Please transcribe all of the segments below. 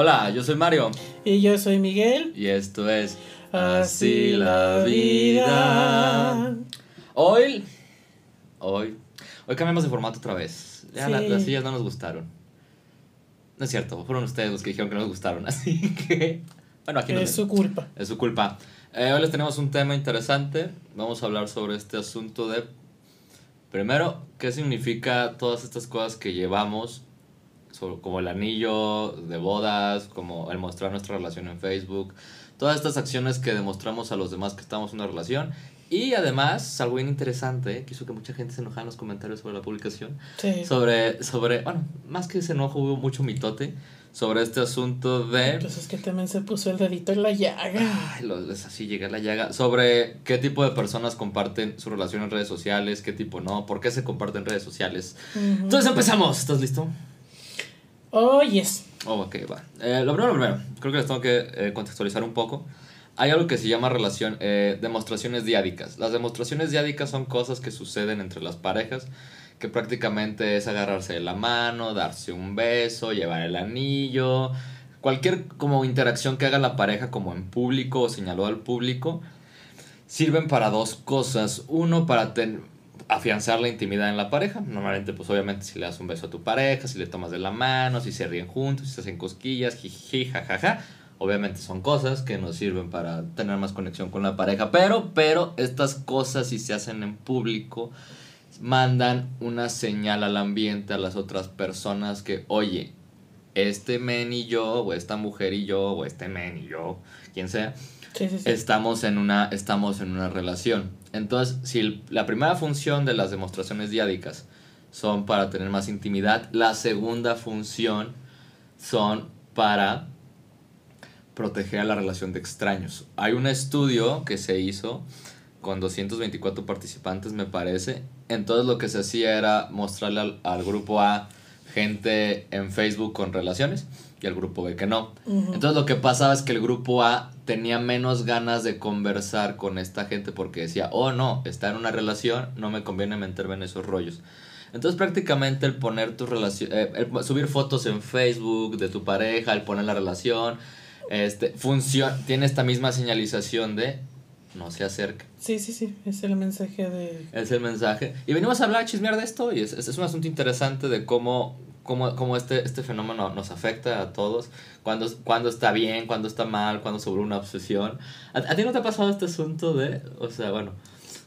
Hola, yo soy Mario. Y yo soy Miguel. Y esto es Así la vida. Hoy, hoy, hoy cambiamos de formato otra vez. Ya la- las sillas no nos gustaron. No es cierto, fueron ustedes los que dijeron que no nos gustaron, así que... Bueno, aquí nos Es su culpa. Es su culpa. Eh, hoy les tenemos un tema interesante. Vamos a hablar sobre este asunto de, primero, qué significa todas estas cosas que llevamos, sobre- como el anillo de bodas, como el mostrar nuestra relación en Facebook, todas estas acciones que demostramos a los demás que estamos en una relación. Y además, algo bien interesante, que hizo que mucha gente se enojara en los comentarios sobre la publicación, Sí. sobre, sobre, bueno, más que ese enojo hubo mucho mitote sobre este asunto de... Entonces es que también se puso el dedito en la llaga. Ay, lo- es así llega la llaga. Sobre qué tipo de personas comparten su relación en redes sociales, qué tipo no, por qué se comparten redes sociales. Ujú. Entonces empezamos. ¿Estás listo? Oh, yes. Oh, ok, va. Eh, lo primero, lo primero, creo que les tengo que eh, contextualizar un poco. Hay algo que se llama relación, eh, demostraciones diádicas. Las demostraciones diádicas son cosas que suceden entre las parejas, que prácticamente es agarrarse de la mano, darse un beso, llevar el anillo, cualquier como interacción que haga la pareja como en público o señaló al público, sirven para dos cosas. Uno, para ten- afianzar la intimidad en la pareja. Normalmente, pues obviamente si le das un beso a tu pareja, si le tomas de la mano, si se ríen juntos, si se hacen cosquillas, jiji, jajaja. Obviamente son cosas que nos sirven para tener más conexión con la pareja. Pero, pero estas cosas si se hacen en público, mandan una señal al ambiente, a las otras personas que, oye, este men y yo, o esta mujer y yo, o este men y yo, quien sea, Estamos en una, estamos en una relación. Entonces, si la primera función de las demostraciones diádicas son para tener más intimidad, la segunda función son para proteger a la relación de extraños. Hay un estudio que se hizo con 224 participantes, me parece. Entonces lo que se hacía era mostrarle al grupo A gente en Facebook con relaciones y al grupo B que no. Entonces lo que pasaba es que el grupo A tenía menos ganas de conversar con esta gente porque decía, oh no, está en una relación, no me conviene meterme en esos rollos. Entonces prácticamente el poner tu relación, eh, el subir fotos en Facebook de tu pareja, el poner la relación, este, funciona, tiene esta misma señalización de no se acerca. Sí, sí, sí. Es el mensaje de. Es el mensaje. Y venimos a hablar, a chismear de esto y es, es, es un asunto interesante de cómo, cómo, cómo este, este fenómeno nos afecta a todos, cuando, cuando está bien, cuando está mal, cuando sobre una obsesión. ¿A, a ti no te ha pasado este asunto de, o sea, bueno,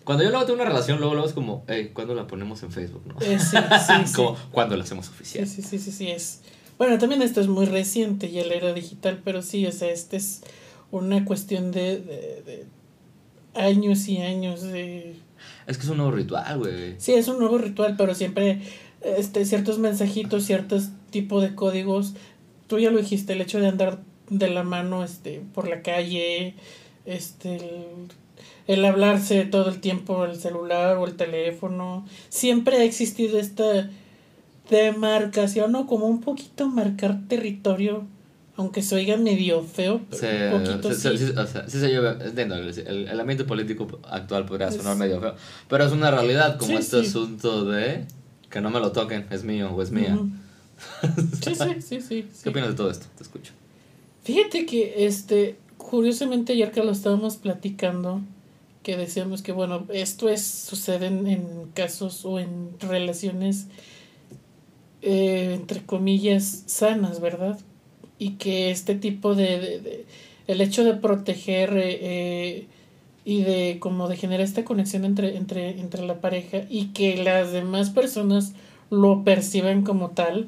cuando yo luego tengo una relación, luego, luego es como, hey, ¿cuándo la ponemos en Facebook? ¿no? Eh, sí, sí, sí. como, ¿cuándo la hacemos Sí, oficial? sí, sí, sí, sí, es. Bueno, también esto es muy reciente y el era digital, pero sí, o sea, este es una cuestión de, de, de años y años de... Es que es un nuevo ritual, güey. Sí, es un nuevo ritual, pero siempre este, ciertos mensajitos, ciertos tipos de códigos. Tú ya lo dijiste, el hecho de andar de la mano este, por la calle, este, el, el hablarse todo el tiempo el celular o el teléfono. Siempre ha existido esta demarcación o como un poquito marcar territorio, aunque se oiga medio feo, pero Se, un poquito se- sí. se- o sea, sí se lleva, entiendo, el, el- ambiente político actual podría Es- sonar medio feo, pero es una realidad, como Sí, este sí. asunto de que no me lo toquen, es mío o es mía. Sí, sí, sí, sí. sí. ¿Qué opinas de todo esto? Te escucho. Fíjate que, este, curiosamente ayer que lo estábamos platicando, que decíamos que, bueno, esto es, sucede en, en casos o en relaciones, eh, entre comillas, sanas, ¿verdad? Y que este tipo de, de- de- el hecho de proteger eh, eh, y de como de generar esta conexión entre, entre, entre la pareja y que las demás personas lo perciben como tal,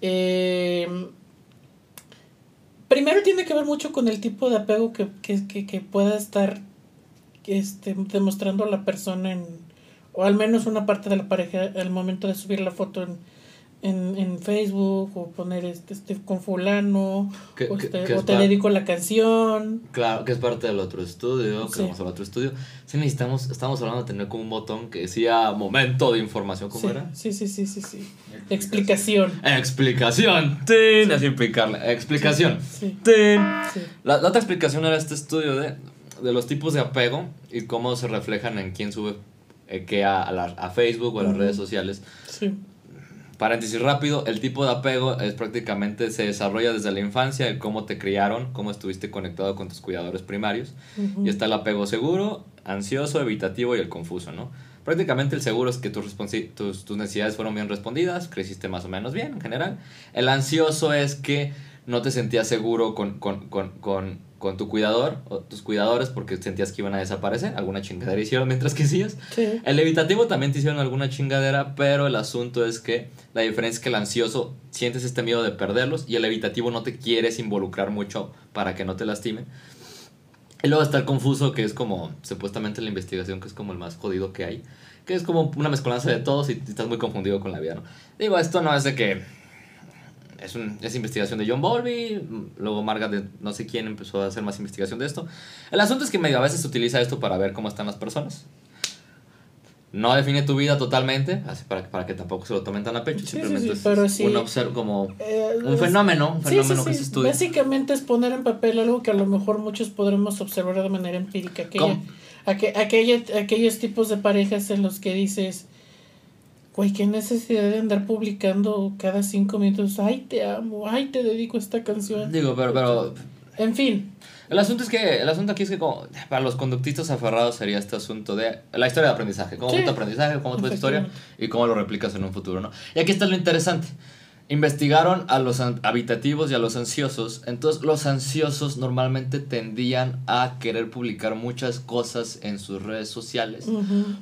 eh, primero tiene que ver mucho con el tipo de apego que, que, que, que pueda estar este, demostrando la persona en, o al menos una parte de la pareja al momento de subir la foto en, en, en Facebook o poner este, este con fulano ¿Qué- o, este, o te dedico la canción. Claro, que es parte del otro estudio, que Sí. vamos al otro estudio. Sí necesitamos, estamos hablando de tener como un botón que decía momento de información, ¿cómo Sí, era? sí, sí, sí, sí, sí. Explicación. Explicación. Tin, así explicarle. Explicación. Sí, Tin. sí. La, la otra explicación era este estudio de, de los tipos de apego y cómo se reflejan en quién sube eh, qué a, a, la- a Facebook o a las redes sociales. sí. Paréntesis rápido, el tipo de apego es prácticamente se desarrolla desde la infancia, el cómo te criaron, cómo estuviste conectado con tus cuidadores primarios. Y está el apego seguro, ansioso, evitativo y el confuso, ¿no? Prácticamente el seguro es que tus, tus, tus necesidades fueron bien respondidas, creciste más o menos bien en general. El ansioso es que no te sentías seguro con, con, con, con, con tu cuidador o tus cuidadores porque sentías que iban a desaparecer. Alguna chingadera hicieron mientras que hacías. El evitativo también te hicieron alguna chingadera, pero el asunto es que la diferencia es que el ansioso sientes este miedo de perderlos y el evitativo no te quieres involucrar mucho para que no te lastimen. Y luego está el confuso, que es como supuestamente la investigación, que es como el más jodido que hay. Que es como una mezcolanza de todos y estás muy confundido con la vida, ¿no? Digo, esto no es de que es, un, es investigación de John Bowlby, luego Margaret de no sé quién empezó a hacer más investigación de esto. El asunto es que medio a veces se utiliza esto para ver cómo están las personas. No define tu vida totalmente, así para, para que tampoco se lo tomen tan a pecho, simplemente es un observo como eh, un fenómeno, un fenómeno que se estudia. Básicamente es poner en papel algo que a lo mejor muchos podremos observar de manera empírica, aquella, aquella, aquellos tipos de parejas en los que dices, Güey, qué necesidad de andar publicando cada cinco minutos. Ay, te amo, ay, te dedico esta canción. Digo, pero, pero. En fin. El asunto es que, el asunto aquí es que como, para los conductistas aferrados sería este asunto de la historia de aprendizaje. Cómo tu aprendizaje, cómo tu historia y cómo lo replicas en un futuro, ¿no? Y aquí está lo interesante. Investigaron a los habitativos y a los ansiosos. Entonces los ansiosos normalmente tendían a querer publicar muchas cosas en sus redes sociales.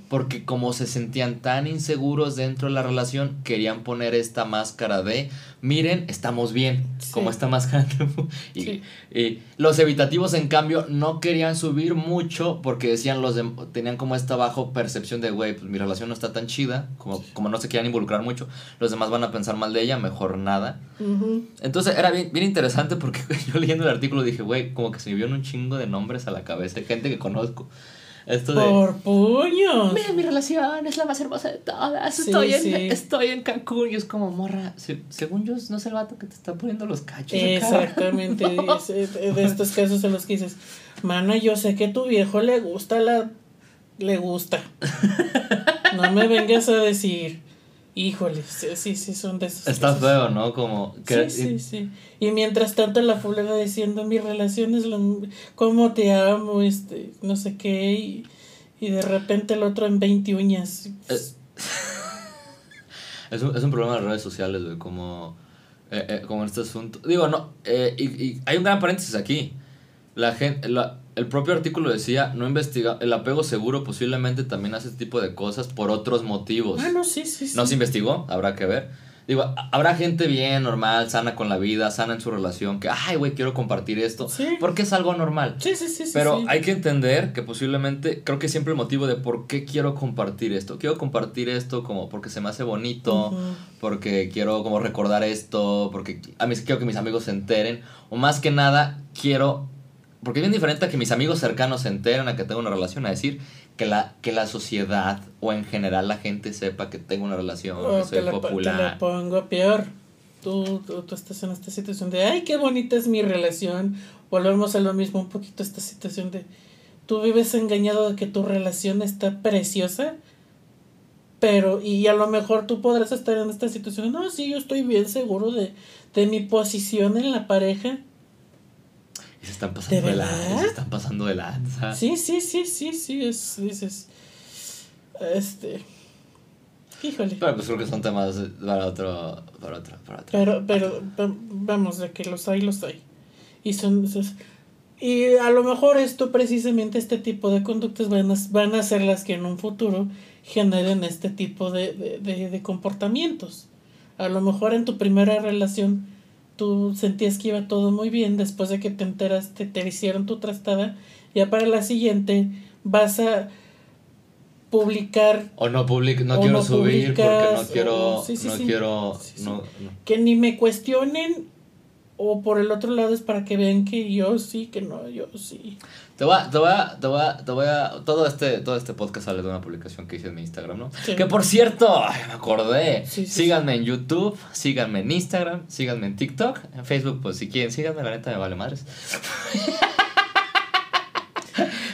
Porque como se sentían tan inseguros dentro de la relación, querían poner esta máscara de, miren, estamos bien. Como esta máscara. y, y, los evitativos, en cambio, no querían subir mucho porque decían los tenían como esta bajo percepción de, güey, pues mi relación no está tan chida. Como, como no se quieran involucrar mucho, los demás van a pensar mal de ella, mejor jornada. Entonces era bien, bien interesante porque yo leyendo el artículo dije, güey, como que se me vieron un chingo de nombres a la cabeza, gente que conozco. Esto de, Por puños. Mira, mi relación es la más hermosa de todas. estoy, en, estoy en Cancún y es como, morra, según yo, no es el vato que te está poniendo los cachos. Exactamente. de estos casos en los que dices, mana, yo sé que tu viejo le gusta la. Le gusta. No me vengas a decir. Híjole, sí, sí, son de esos. Está feo, ¿no? Como que... Sí, sí, sí. Y mientras tanto la fulera diciendo, mi relación es lo... cómo te amo, este, no sé qué, y, y de repente el otro en 20 uñas. Es, es, un, es un problema de redes sociales, güey, como, eh, eh, como este asunto. Digo, no, eh, y, y hay un gran paréntesis aquí. La gente, la, el propio artículo decía, no investiga, el apego seguro posiblemente también hace este tipo de cosas por otros motivos. Ah, no, sí, sí, sí. No se investigó, habrá que ver. Digo, habrá gente bien, normal, sana con la vida, sana en su relación, que, ay, güey, quiero compartir esto, sí. porque es algo normal. Sí, sí, sí. Pero hay que entender que posiblemente, creo que siempre el motivo de por qué quiero compartir esto. Quiero compartir esto como porque se me hace bonito, porque quiero como recordar esto, porque a mí quiero que mis amigos se enteren, o más que nada, quiero porque es bien diferente a que mis amigos cercanos se enteren, a que tengo una relación, a decir que la, que la sociedad o en general la gente sepa que tengo una relación, que soy popular. Te lo pongo peor. Tú, tú, estás en esta situación de, ay, qué bonita es mi relación. Volvemos a lo mismo, un poquito esta situación de, tú vives engañado de que tu relación está preciosa, pero, y a lo mejor tú podrás estar en esta situación, no, sí, yo estoy bien seguro de, de mi posición en la pareja se están pasando de, lanza. Se están pasando de lanza. Sí, sí, sí, sí, sí. Es, dices. Este. Híjole. Pero pues creo que son temas para otro. Para otro, para otro. Pero, pero, vamos, de que los hay, los hay. Y son. Y a lo mejor esto, precisamente, este tipo de conductas van a, van a ser las que en un futuro generen este tipo de, de, de, de comportamientos. A lo mejor en tu primera relación tú sentías que iba todo muy bien, después de que te enteraste, te hicieron tu trastada, ya para la siguiente vas a publicar o no public no quiero subir porque no quiero no quiero que ni me cuestionen o por el otro lado es para que vean que yo sí, que no, yo sí. Te voy a, te voy a, te voy a, te voy a, todo este, todo este podcast sale de una publicación que hice en mi Instagram, ¿no? Que por cierto, me acordé, síganme en YouTube, síganme en Instagram, síganme en TikTok, en Facebook, pues si quieren, síganme, la neta me vale madres.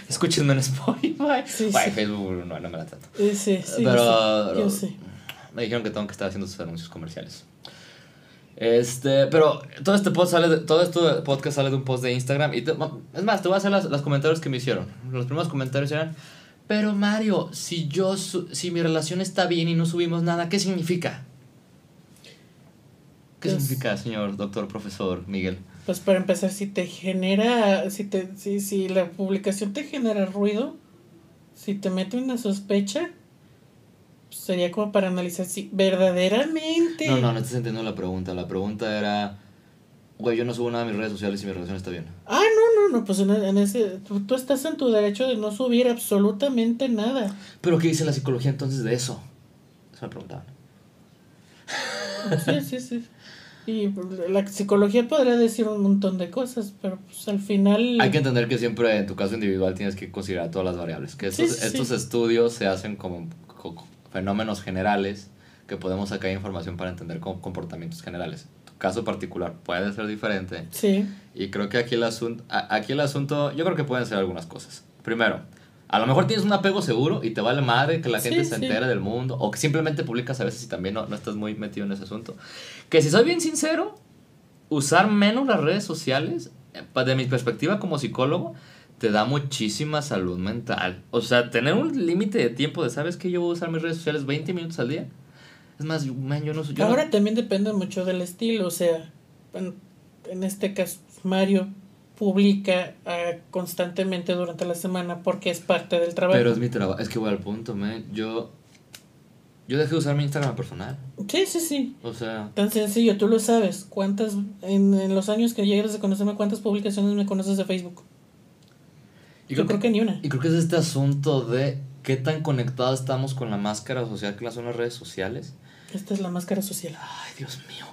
Escúchenme en Spotify. Sí, Facebook no, no me la trato. Sí, sí, Pero, yo sé. Me dijeron que tengo que estar haciendo sus anuncios comerciales. Este, pero todo este podcast sale de, todo esto podcast sale de un post de Instagram. Y te- es más, te voy a hacer las, los comentarios que me hicieron. Los primeros comentarios eran: Pero Mario, si yo su- si mi relación está bien y no subimos nada, ¿qué significa? ¿Qué Pues- significa, señor doctor profesor Miguel? Pues para empezar, si te genera, si te, si, si la publicación te genera ruido, si te mete una sospecha, pues sería como para analizar si verdaderamente. No, no, no estás entendiendo la pregunta. La pregunta era: Güey, yo no subo nada a mis redes sociales y mi relación está bien. Ah, no, no, no, pues en, en ese, tú, tú estás en tu derecho de no subir absolutamente nada. ¿Pero qué dice la psicología entonces de eso? Eso me preguntaban. Sí, sí, sí. Y la psicología podría decir un montón de cosas, pero pues al final... Hay que entender que siempre en tu caso individual tienes que considerar todas las variables. Que estos, Sí, sí, estos estudios se hacen como co- fenómenos generales que podemos sacar información para entender comportamientos generales. Tu caso particular puede ser diferente. Sí, Y creo que aquí el, asunto, aquí el asunto, yo creo que pueden ser algunas cosas. Primero, a lo mejor tienes un apego seguro y te vale madre que la Sí, gente se sí. entere del mundo, o que simplemente publicas a veces y también no, no estás muy metido en ese asunto. Que si soy bien sincero, usar menos las redes sociales, eh, de mi perspectiva como psicólogo, te da muchísima salud mental. O sea, tener un límite de tiempo de, ¿sabes que Yo voy a usar mis redes sociales 20 minutos al día. Es más, yo- man, yo no soy... yo no- Ahora también depende mucho del estilo, o sea, en, en este caso Mario publica ah, constantemente durante la semana porque es parte del trabajo. Pero es mi trabajo. Es que voy al punto, man. Yo... Yo dejé de usar mi Instagram personal. Sí, sí, sí. O sea... Tan sencillo, tú lo sabes. ¿Cuántas, en, en los años que llegas a conocerme, cuántas publicaciones me conoces de Facebook? Y Yo creo que ni una. Y creo que es este asunto de qué tan conectados estamos con la máscara social que son las redes sociales. Esta es la máscara social. Ay, Dios mío.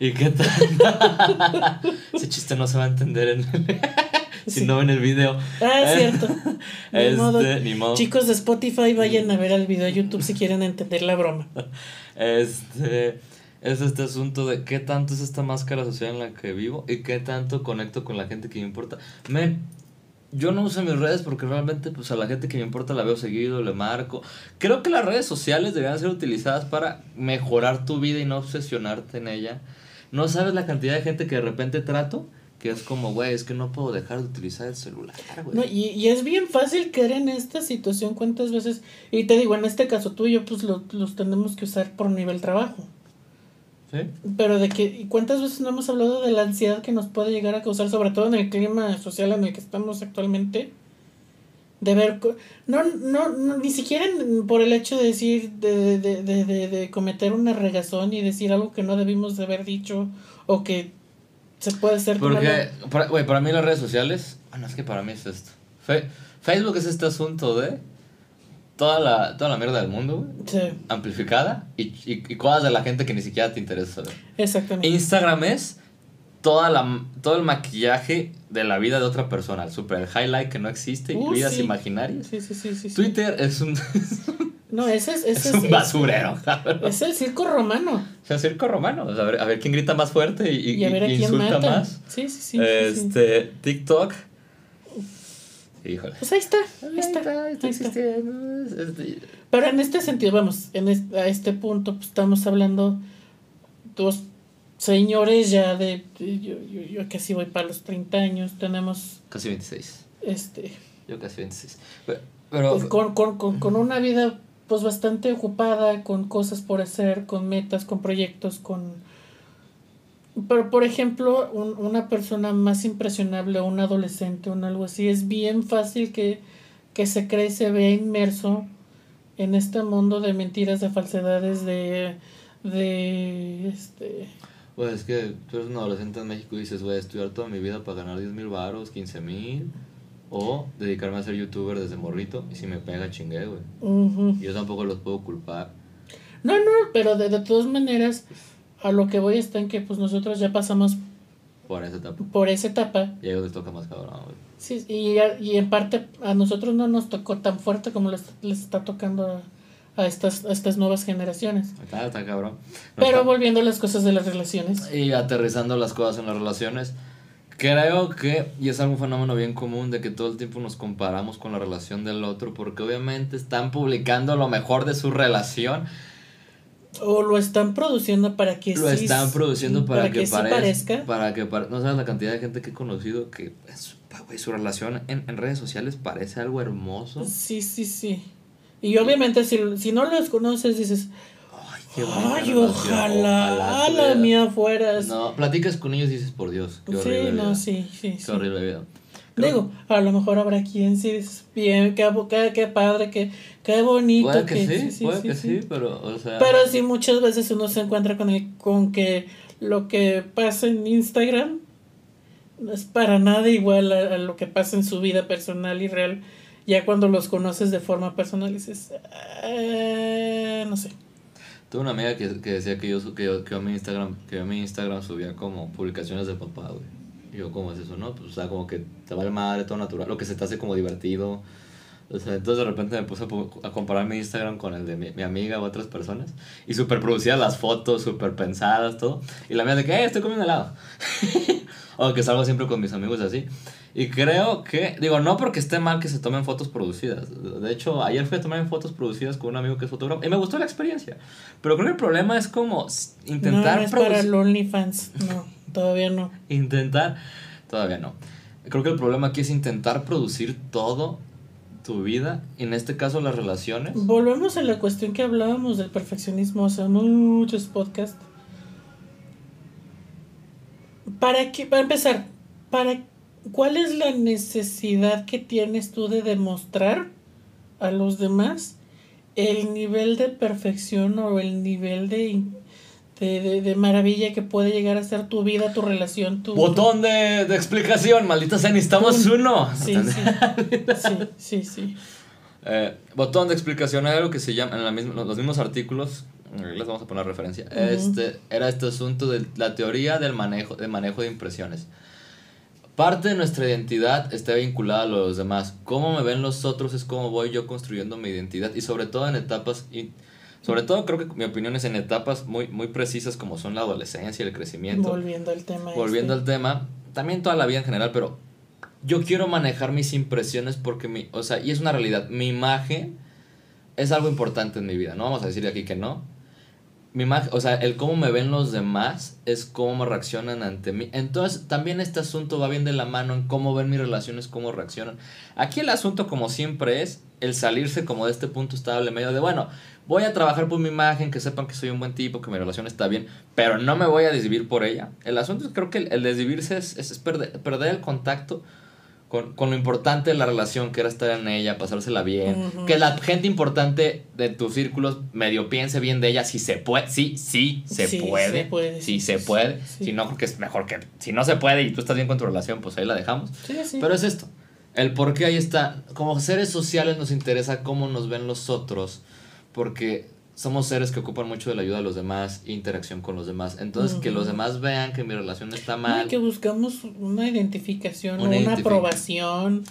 ¿Y qué tal? Ese chiste no se va a entender en si Sí. no en el video. Ah, es cierto. Ni Este, modo. ni modo. Chicos de Spotify, vayan a ver el video de YouTube si quieren entender la broma. Este es este asunto de qué tanto es esta máscara social en la que vivo y qué tanto conecto con la gente que me importa. Men, yo no uso mis redes porque realmente pues a la gente que me importa la veo seguido, le marco. Creo que las redes sociales deberían ser utilizadas para mejorar tu vida y no obsesionarte en ella. No sabes la cantidad de gente que de repente trato que es como, güey, es que no puedo dejar de utilizar el celular. No, y, es bien fácil caer en esta situación cuántas veces, y te digo, en este caso tú y yo pues lo- los tenemos que usar por nivel trabajo, ¿Sí? pero de que, ¿y cuántas veces no hemos hablado de la ansiedad que nos puede llegar a causar, sobre todo en el clima social en el que estamos actualmente? De ver, no, no, no ni siquiera por el hecho de decir, de, de, de, de, de cometer una regazón y decir algo que no debimos de haber dicho, o que se puede ser Porque, para, güey, para mí las redes sociales, bueno, es que para mí es esto. Fe- Facebook es este asunto de toda la, toda la mierda del mundo, güey, Sí, amplificada y, y, y cosas de la gente que ni siquiera te interesa saber. exactamente. Instagram es toda la, todo el maquillaje de la vida de otra persona, el super highlight que no existe Uh, vidas sí. imaginarias. Sí, sí, sí, sí. sí. Twitter es un, No, ese es, ese es un basurero, cabrón. Es el circo romano. O sea, circo romano. O sea, a, ver, a ver quién grita más fuerte y, y- Y a ver a y quién insulta mata. más. Sí, sí, sí. sí, sí. este, TikTok. Híjole. Pues ahí está, ahí está, ahí está. existiendo. es- es- Pero en este sentido, vamos, en es- a este punto pues, estamos hablando dos señores ya de, de- yo, yo, yo casi voy para los 30 años, tenemos Casi 26. este Yo casi 26. Pero, pero- pues, con, con, con, con una vida pues bastante ocupada, con cosas por hacer, con metas, con proyectos, con... Pero, por ejemplo, un- una persona más impresionable, un adolescente, un algo así, es bien fácil que, que se cree y se vea inmerso en este mundo de mentiras, de falsedades, de... de este, Güey, es que tú eres un adolescente en México y dices, voy a estudiar toda mi vida para ganar 10 mil baros, 15 mil. O dedicarme a ser youtuber desde morrito. Y si me pega, chingué, güey. Yo tampoco los puedo culpar. No, no, pero de, de todas maneras, a lo que voy está en que pues nosotros ya pasamos Por esa etapa. por esa etapa Y a ellos les toca más cabrón, güey. Sí, y, a- y en parte a nosotros no nos tocó tan fuerte como les, les está tocando a, a estas, a estas nuevas generaciones. Está, está cabrón. No Pero está- volviendo a las cosas de las relaciones. Y aterrizando las cosas en las relaciones, creo que, y es algún fenómeno bien común, de que todo el tiempo nos comparamos con la relación del otro, porque obviamente están publicando lo mejor de su relación. O lo están produciendo para que Lo sí- están produciendo para, que, sí parez- parezca. Para que pare- No sabes la cantidad de gente que he conocido que es- pa- güey, su relación en, en redes sociales parece algo hermoso. Sí, sí, sí. Y obviamente si, si no los conoces dices, Ay, qué ay, ojalá, a la tuviera". mía fueras. No, platicas con ellos y dices, por Dios, qué sí, no, vida. sí, sí, Qué sí. horrible vida. Digo, a lo mejor habrá quien sí bien, qué, qué, qué padre, qué, qué bonito. Puede que, sí, puede que sí, pero, o sea... Pero sí, muchas veces uno se encuentra con el con que lo que pasa en Instagram no es para nada igual a, a lo que pasa en su vida personal y real. Ya cuando los conoces de forma personal dices, "Eh, no sé. Tuve una amiga que, que decía que yo, que, yo, que yo mi Instagram que yo mi Instagram subía como publicaciones de papá, güey. Yo, ¿cómo es eso, no? Pues, o sea, como que te vale madre, todo natural, lo que se te hace como divertido. O sea, entonces de repente me puse a, comparar mi Instagram con el de mi, mi amiga u otras personas. Y súper producidas las fotos, súper pensadas, todo. Y la mía de que, eh, estoy comiendo helado. o que salgo siempre con mis amigos así. Y creo que, digo, no porque esté mal que se tomen fotos producidas. De hecho, ayer fui a tomar fotos producidas con un amigo que es fotógrafo y me gustó la experiencia. Pero creo que el problema es como s- No, intentar no es para el OnlyFans. No, todavía no. Intentar, todavía no. Creo que el problema aquí es intentar producir todo tu vida, en este caso las relaciones. Volvemos a la cuestión que hablábamos del perfeccionismo hace muchos podcasts. ¿Para qué? Para empezar, ¿para cuál es la necesidad que tienes tú de demostrar a los demás el nivel de perfección o el nivel de, de, de- de maravilla que puede llegar a ser tu vida, tu relación, tu... Botón de, de explicación, maldita sea, necesitamos uno. Sí, sí, sí, sí, sí. Eh, botón de explicación, hay algo que se llama, en la misma, los mismos artículos, les vamos a poner referencia, este, era este asunto de la teoría del manejo, de manejo de impresiones. Parte de nuestra identidad está vinculada a los demás. Cómo me ven los otros es cómo voy yo construyendo mi identidad y sobre todo en etapas, sobre todo creo que mi opinión es en etapas muy, muy precisas como son la adolescencia y el crecimiento. Volviendo al tema. Volviendo este. al tema, también toda la vida en general, pero yo quiero manejar mis impresiones porque mi, o sea, y es una realidad, mi imagen es algo importante en mi vida, no vamos a decir aquí que no. Mi imagen, o sea, el cómo me ven los demás es cómo me reaccionan ante mí. Entonces, también este asunto va bien de la mano en cómo ven mis relaciones, cómo reaccionan. Aquí el asunto, como siempre, es el salirse como de este punto estable medio de, bueno, voy a trabajar por mi imagen, que sepan que soy un buen tipo, que mi relación está bien, pero no me voy a desvivir por ella. El asunto es, creo que el, el desvivirse es, es, es perder, perder el contacto con, con lo importante de la relación, que era estar en ella, pasársela bien, que la gente importante de tus círculos medio piense bien de ella, si se puede, sí, sí, se Sí, puede, se puede, sí, se puede, sí. si no, creo que es mejor que, si no se puede y tú estás bien con tu relación, pues ahí la dejamos. Sí, sí. Pero es esto. El por qué ahí está. Como seres sociales nos interesa cómo nos ven los otros. Porque somos seres que ocupan mucho de la ayuda de los demás, interacción con los demás. Entonces, que los demás vean que mi relación está No, mal. que buscamos una identificación, Una una, aprobación.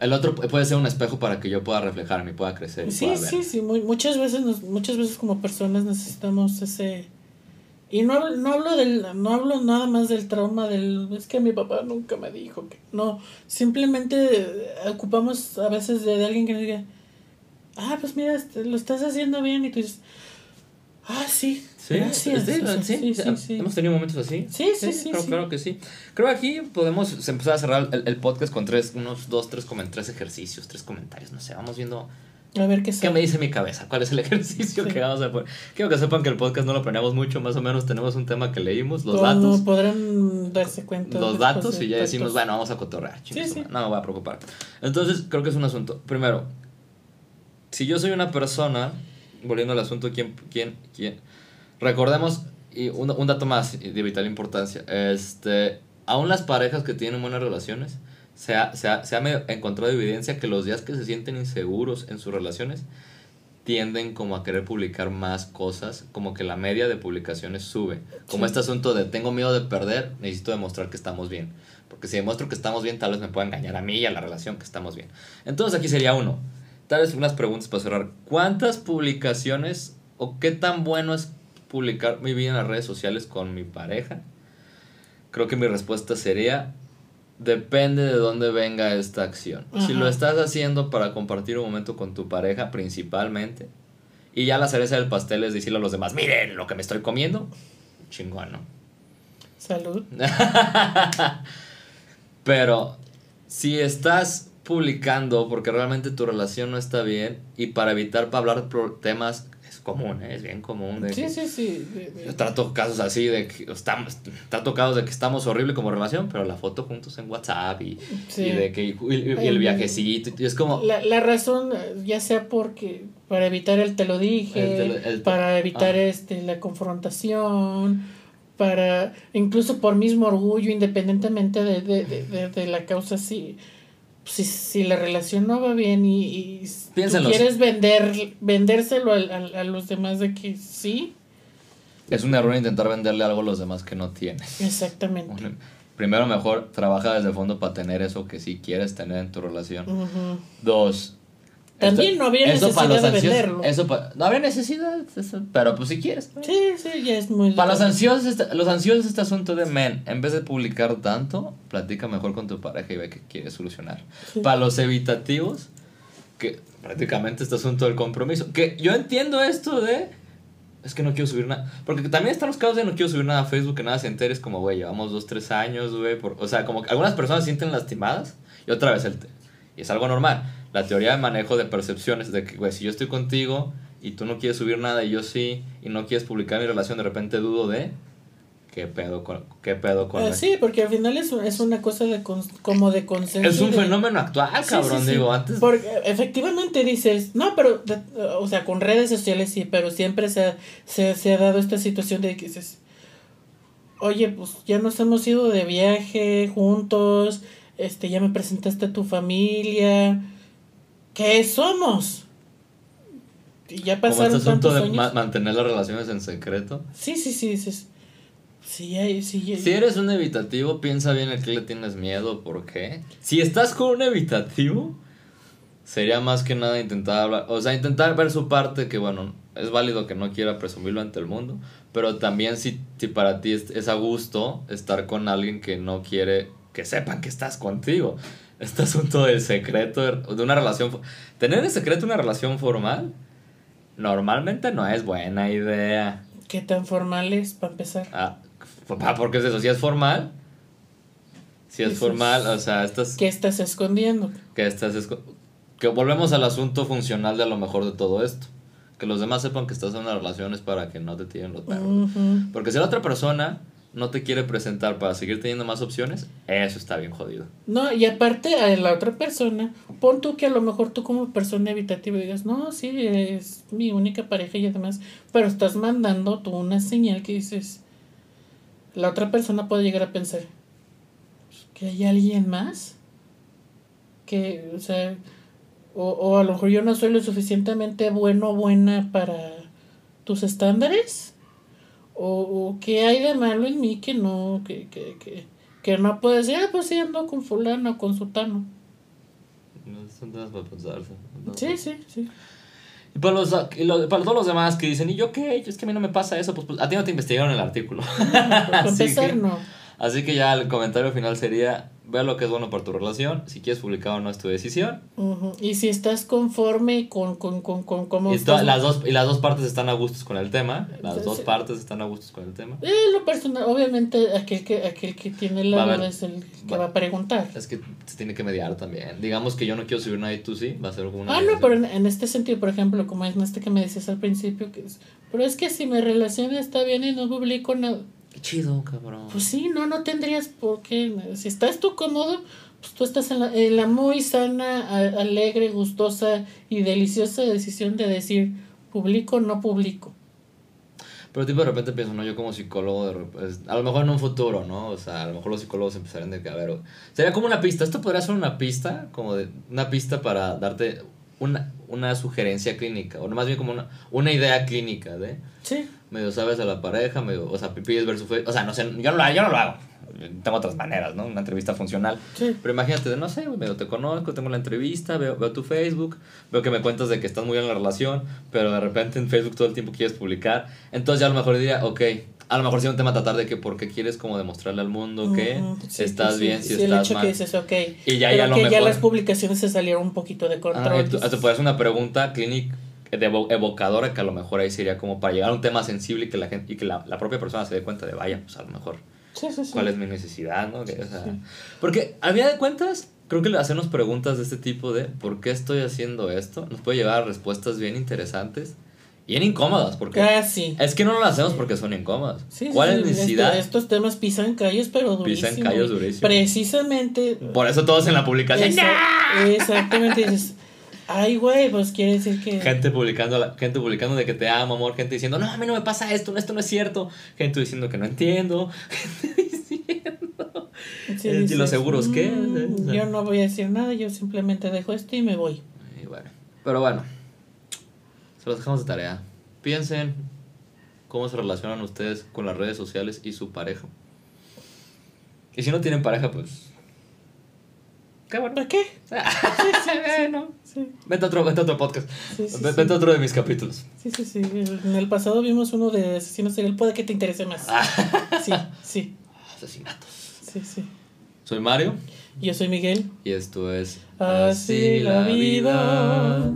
El otro puede ser un espejo para que yo pueda reflejarme y pueda crecer. Sí, pueda ver. sí, sí. muy- muchas veces, nos- muchas veces como personas necesitamos ese. Y no, hablo- no hablo del, no hablo nada más del trauma del, es que mi papá nunca me dijo que, no, simplemente eh, ocupamos a veces de, de alguien que nos diga, ah, pues mira, este, lo estás haciendo bien y tú dices, ah, sí, Sí, gracias. sí, O sea, sí, sí. Hemos tenido momentos así. Sí, sí, sí, Creo, sí. creo que sí. Creo que aquí podemos empezar a cerrar el, el podcast con tres, unos dos, tres, tres ejercicios, tres comentarios. No sé, vamos viendo A ver qué ¿Qué me dice mi cabeza? ¿Cuál es el ejercicio Sí. que vamos a poner? Quiero que sepan que el podcast no lo planeamos mucho, más o menos tenemos un tema que leímos, los Como datos, Podrán darse cuenta. los datos y ya decimos, tantos- bueno, vamos a cotorrear. Sí, sí. No me voy a preocupar. Entonces, creo que es un asunto. Primero, si yo soy una persona, volviendo al asunto, ¿quién, quién, quién? Recordemos, y un, un dato más de vital importancia, este, aún las parejas que tienen buenas relaciones, se ha, se ha, se ha encontrado evidencia que los días que se sienten inseguros en sus relaciones, tienden como a querer publicar más cosas, como que la media de publicaciones sube. Como Sí. este asunto de tengo miedo de perder, necesito demostrar que estamos bien. Porque si demuestro que estamos bien, tal vez me pueda engañar a mí y a la relación que estamos bien. Entonces aquí sería uno. Tal vez unas preguntas para cerrar. ¿Cuántas publicaciones o qué tan bueno es publicar mi vida en las redes sociales con mi pareja? Creo que mi respuesta sería depende de dónde venga esta acción. Si lo estás haciendo para compartir un momento con tu pareja principalmente Y ya la cereza del pastel es decirle a los demás, miren lo que me estoy comiendo. Chingón, ¿no? Salud. Pero si estás publicando porque realmente tu relación no está bien y para evitar para hablar por temas es común, ¿eh? es bien común. De Sí, que- sí, sí. Yo trato casos así de que estamos, trato casos de que estamos horrible como relación, pero la foto juntos en WhatsApp y, Sí. y de que y, y- y el viajecito y es como La, la razón, ya sea porque para evitar el te lo dije, El te lo- el- para evitar ah. este la confrontación, para incluso por mismo orgullo, independientemente de, de, de, de- de la causa, si, si, si la relación no va bien y, y tú quieres vender, vendérselo al- a, los demás de que sí, es un error intentar venderle algo a los demás que no tienes. exactamente. Primero mejor trabaja desde el fondo para tener eso que sí quieres tener en tu relación. Dos. También no los necesidad de ansiosos- venderlo. Eso pa- no habría necesidad, eso, pero pues si quieres. Sí, sí, ya es muy... Para los ansiosos, este- los ansiosos este asunto de men, en vez de publicar tanto, platica mejor con tu pareja y ve qué quieres solucionar. Sí. Para los evitativos, que prácticamente este asunto del compromiso, que yo entiendo esto de es que no quiero subir nada, porque también están los casos de no quiero subir nada a Facebook, que nada se entere, es como, güey, llevamos dos, tres años, güey, o sea, como que algunas personas se sienten lastimadas y otra vez el te- y es algo normal. La teoría de manejo de percepciones de que, güey, si yo estoy contigo y tú no quieres subir nada y yo sí, y no quieres publicar mi relación, de repente dudo de qué pedo con, qué pedo con la- sí, porque al final es, es una cosa de como de consenso. Es un de- fenómeno actual, cabrón, sí, sí. digo, antes Porque efectivamente dices, no, pero, de- o sea, con redes sociales sí, pero siempre se ha, se, se ha dado esta situación de que dices, oye, pues ya nos hemos ido de viaje juntos, este, ya me presentaste a tu familia, ¿qué somos? Y ya como este pasaron asunto tantos de años. ma- mantener las relaciones en secreto. Sí, sí, sí, dices, sí, sí, hay- Si eres un evitativo, piensa bien a qué le tienes miedo, por qué. Si estás con un evitativo, sería más que nada intentar hablar, o sea, intentar ver su parte, que bueno, es válido que no quiera presumirlo ante el mundo, pero también si, si para ti es, es a gusto estar con alguien que no quiere que sepan que estás contigo. Este asunto del secreto, de una relación, tener en secreto una relación formal, normalmente no es buena idea. ¿Qué tan formal es para empezar? Ah, papá, porque es eso, si es formal, si es formal, es- o sea, estas, ¿Qué estás escondiendo? que estas es, que volvemos al asunto funcional de a lo mejor de todo esto. Que los demás sepan que estás en una relación es para que no te tiren los perros. Ujú. Porque si la otra persona no te quiere presentar para seguir teniendo más opciones, eso está bien jodido. No, y aparte a la otra persona, pon tú que a lo mejor tú como persona evitativa digas, no, sí, es mi única pareja y además, pero estás mandando tú una señal que dices, la otra persona puede llegar a pensar que hay alguien más, que, o sea, o, o a lo mejor yo no soy lo suficientemente bueno o buena para tus estándares. O, o qué hay de malo en mí que no, que, que, que, que no puede decir, ah, pues sí, ando con fulano con sutano. No son temas para pensarse. ¿no? Sí, sí, sí. Y para, los, y para todos los demás que dicen, ¿y yo qué? Es que a mí no me pasa eso. Pues, pues, a ti no te investigaron el artículo. Así que- no. Así que ya el comentario final sería, ve lo que es bueno para tu relación. Si quieres publicar o no es tu decisión. Ujú. Y si estás conforme con, con, con, con cómo Y, estás- las dos, y las dos partes están a gustos con el tema. Las Entonces, dos partes están a gustos con el tema. Eh, lo personal, obviamente aquel que, aquel que tiene la duda es el que va- va a preguntar. Es que se tiene que mediar también. Digamos que yo no quiero subir nada y tú sí. Va a ser como una... Ah, no, pero en, en este sentido, por ejemplo, como en este que me decías al principio, que es, pero es que si mi relación está bien y no publico nada, Qué chido, cabrón. pues sí, no, no tendrías por qué. Si estás tú cómodo, pues tú estás en la, en la muy sana, a- alegre, gustosa y deliciosa decisión de decir, publico o no publico. Pero tipo de repente pienso, ¿no? Yo como psicólogo, de rep- es- a lo mejor en un futuro, ¿no? O sea, a lo mejor los psicólogos empezarían de que, a ver, sería como una pista. Esto podría ser una pista, como de una pista para darte una, una sugerencia clínica, o más bien como una, una idea clínica de, Sí, medio sabes a la pareja, medio, o sea, pides ver su fe, o sea, no sé, yo no, lo, yo no lo hago. Tengo otras maneras, ¿no? Una entrevista funcional. sí. Pero imagínate, no sé, medio te conozco, tengo la entrevista, veo, veo tu Facebook, veo que me cuentas de que estás muy bien en la relación, pero de repente en Facebook todo el tiempo quieres publicar. Entonces ya a lo mejor diría, ok, a lo mejor sí un tema tratar de que por qué quieres como demostrarle al mundo que Ujú, sí, estás sí, bien, sí, si sí, el estás hecho mal. que dices, ok. Y ya- pero ya a lo que ya mejor- las publicaciones se salieron un poquito de control. Ah, te puedes una pregunta clínica de evocadora que a lo mejor ahí sería como para llegar a un tema sensible y que la gente y que la, la propia persona se dé cuenta de vaya pues a lo mejor Sí, sí, sí. cuál es mi necesidad no o sea, porque a fin de cuentas creo que hacernos preguntas de este tipo de por qué estoy haciendo esto nos puede llevar a respuestas bien interesantes y bien incómodas porque Casi. es que no lo hacemos porque son incómodas Sí, cuál sí, es necesidad este- estos temas pisan callos, pero durísimo. Pisan callos durísimo. Precisamente. por eso todos en la publicación Esa- Exactamente. Dices, ay, güey, pues quiere decir que. Gente publicando, gente publicando de que te amo, amor, gente diciendo, no, a mí no me pasa esto, esto no es cierto, gente diciendo que no entiendo, gente diciendo... Sí, ¿Y dices, los seguros qué? "Mm, O sea, yo no voy a decir nada, yo simplemente dejo esto y me voy. Y bueno, pero bueno, se los dejamos de tarea. Piensen cómo se relacionan ustedes con las redes sociales y su pareja. Y si no tienen pareja, pues... Qué bueno. ¿Para qué? Sí, Vete otro, vete otro podcast. Sí, sí, Ve- sí. Vete a otro de mis capítulos. sí, sí, sí. En el pasado vimos uno de asesinos serial, puede que te interese más. Ah. Sí, sí, Asesinatos. sí, sí. Soy Mario. Yo soy Miguel. Y esto es Así la vida.